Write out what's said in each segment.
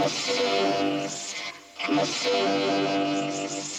Thank you.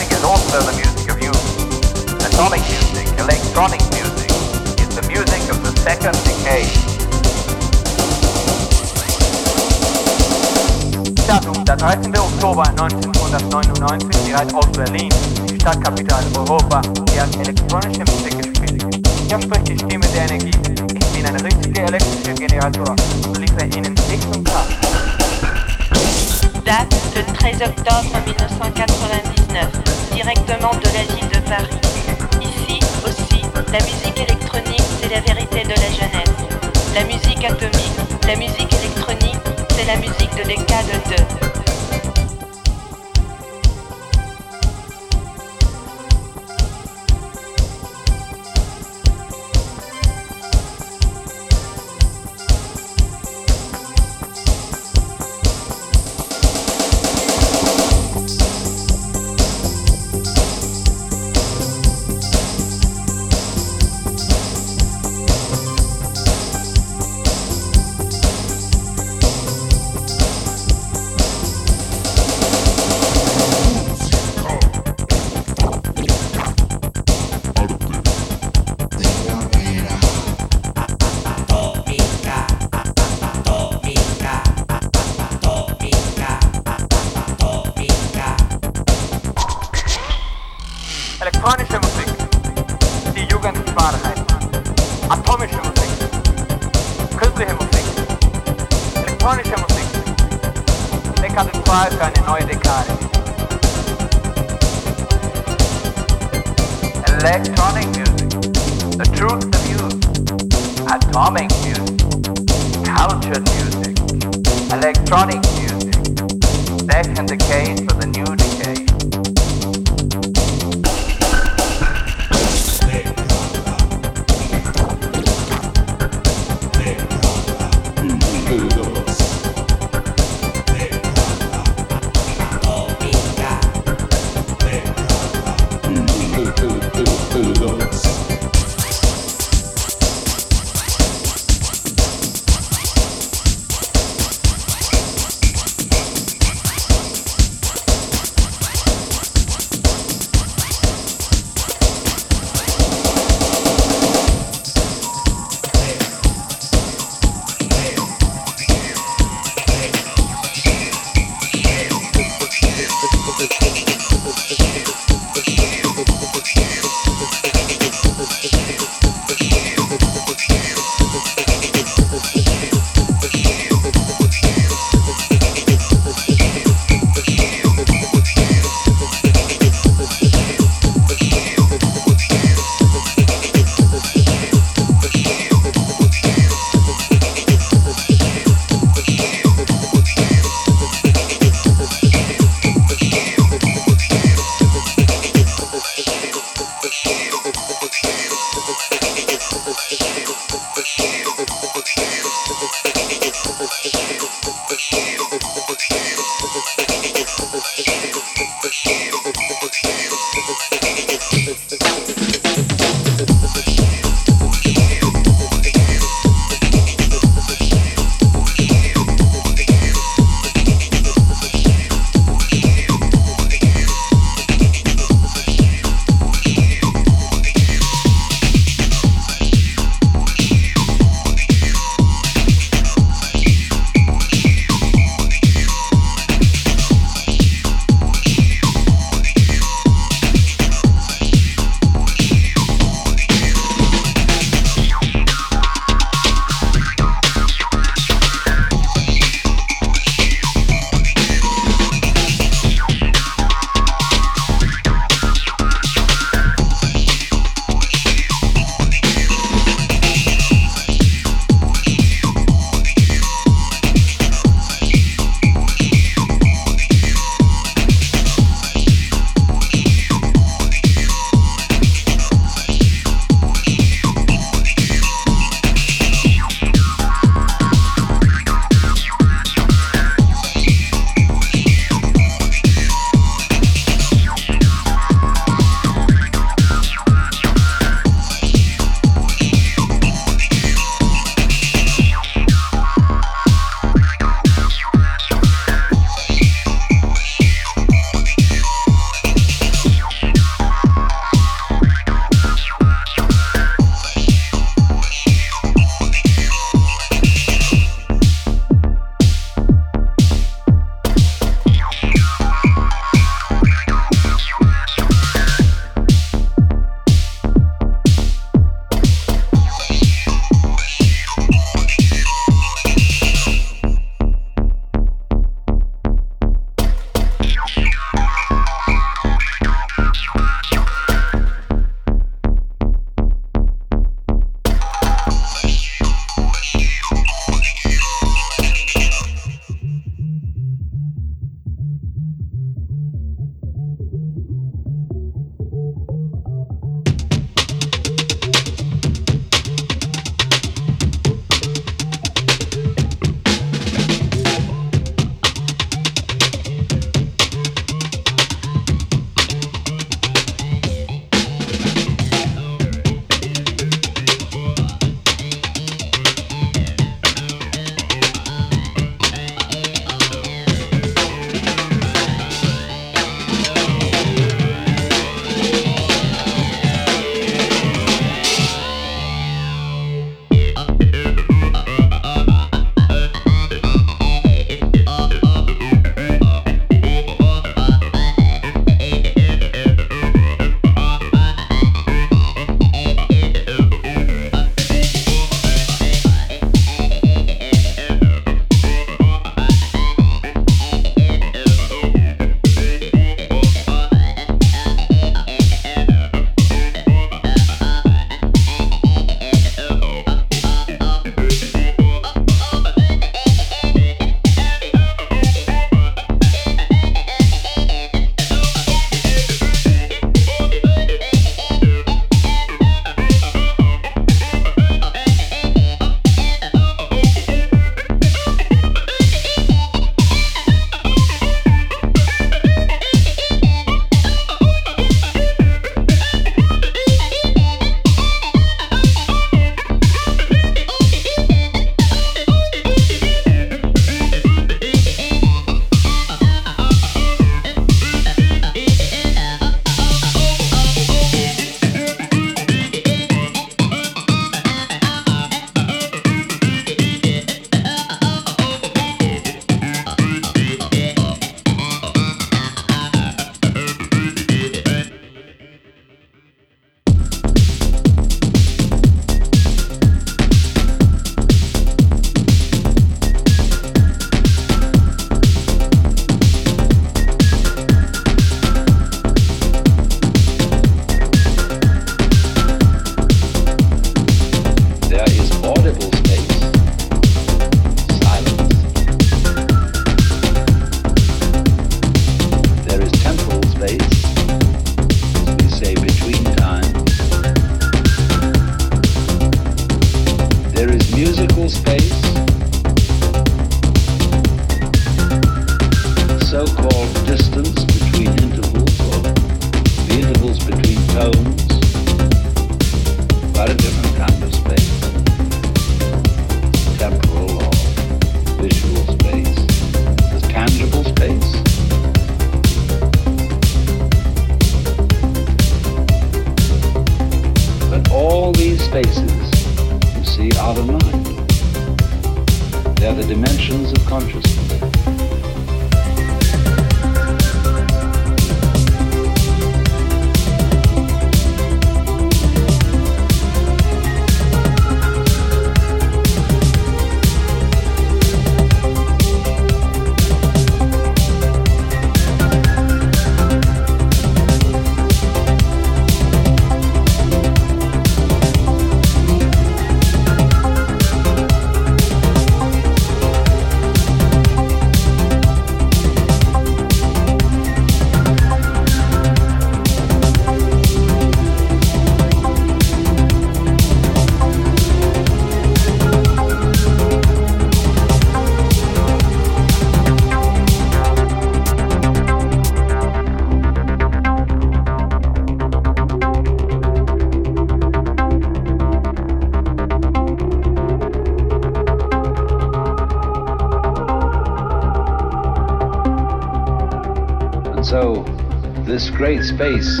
Space,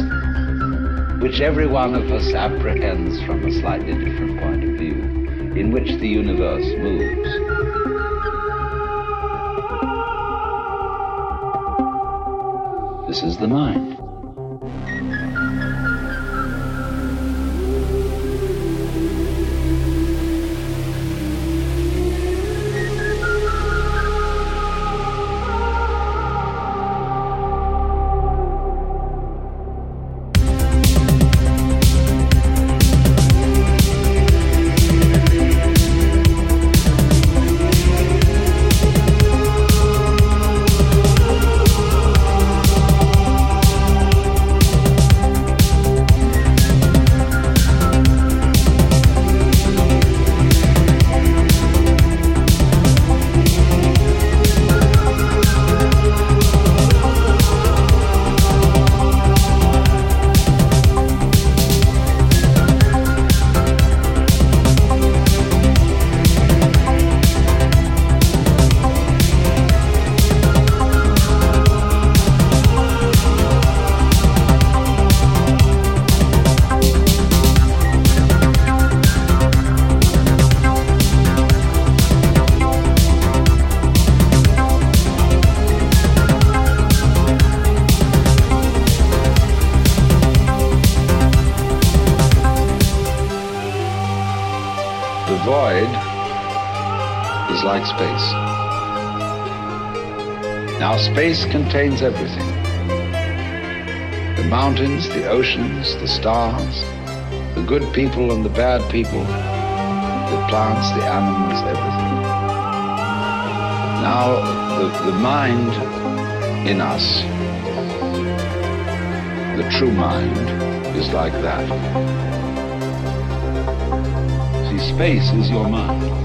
which every one of us apprehends from a slightly different point of view, in which the universe moves, this is the mind. Now, space contains everything the mountains, the oceans, the stars, the good people and the bad people, the plants, the animals, everything. Now, the, the mind in us, the true mind, is like that. See, space is your mind.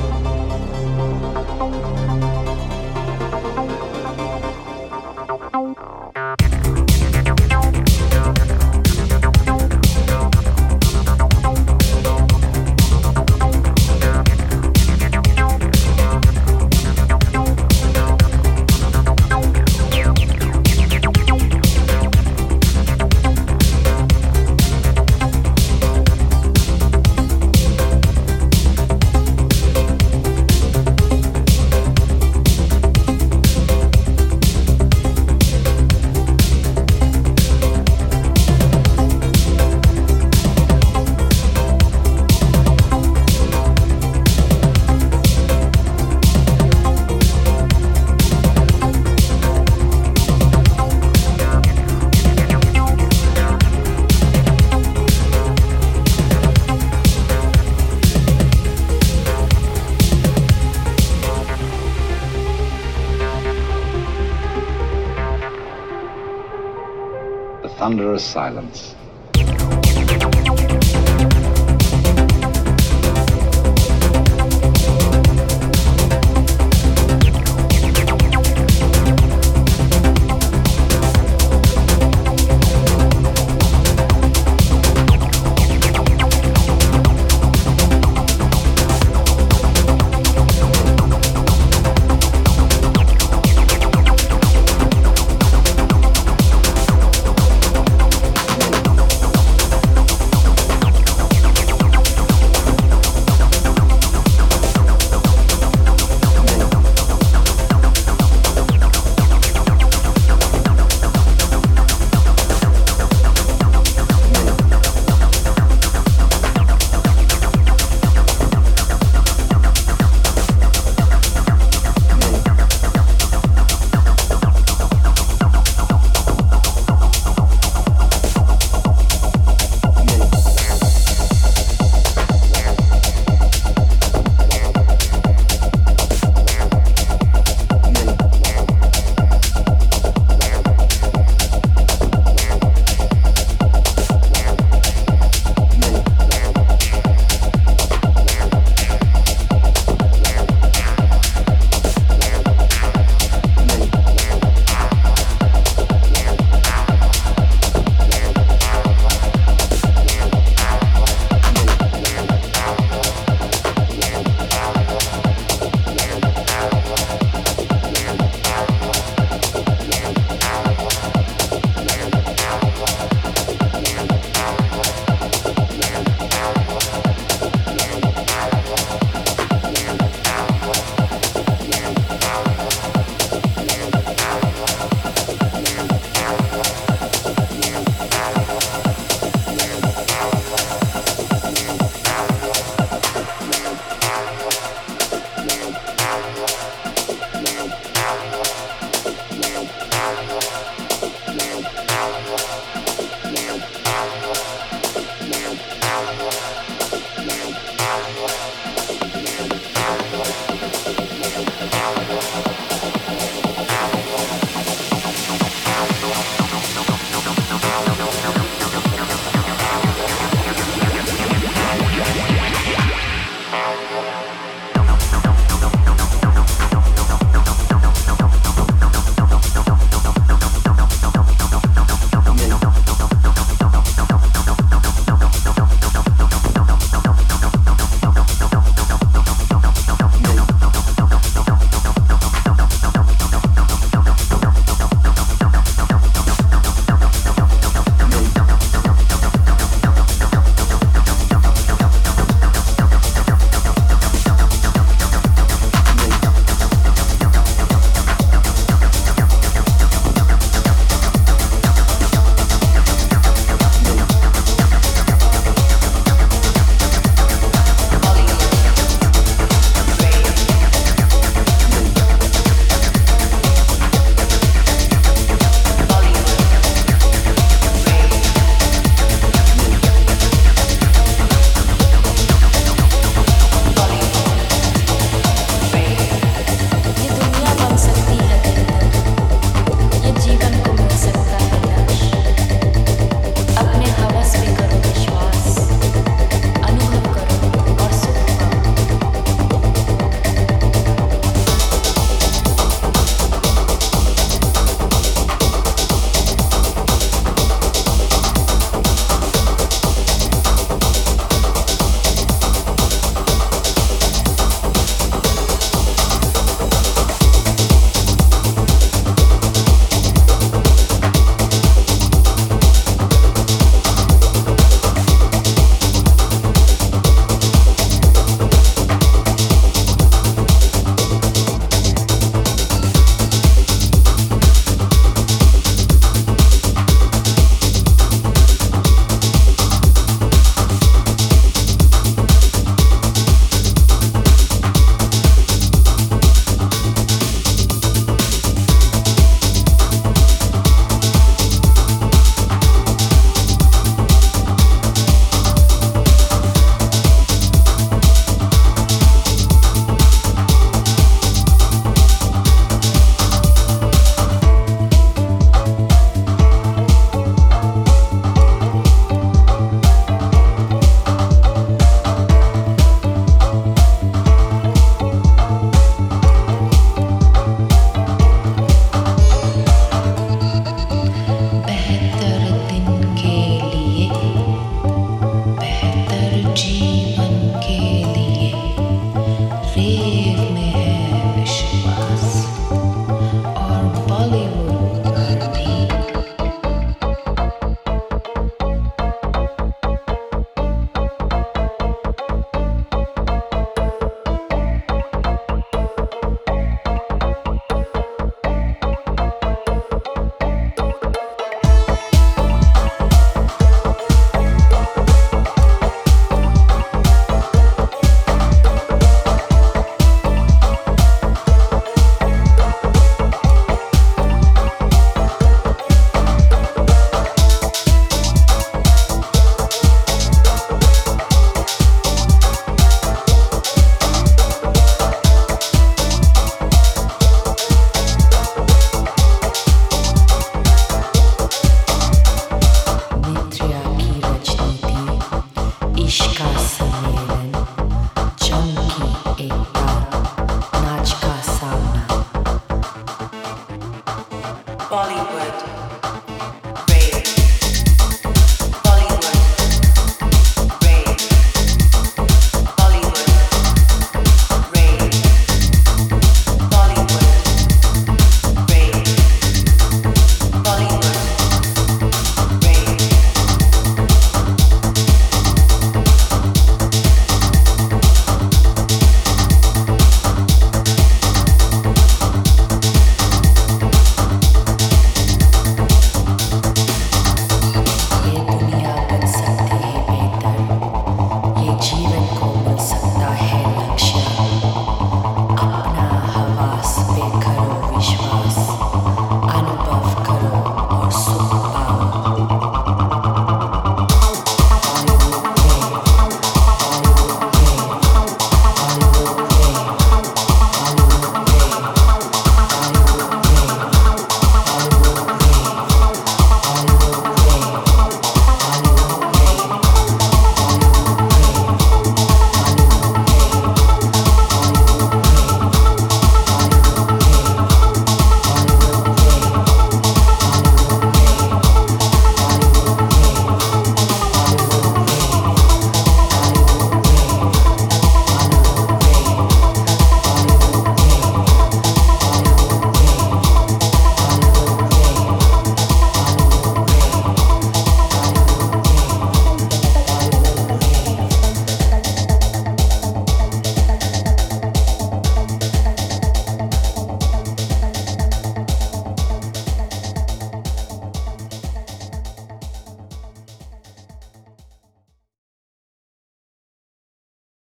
The silence.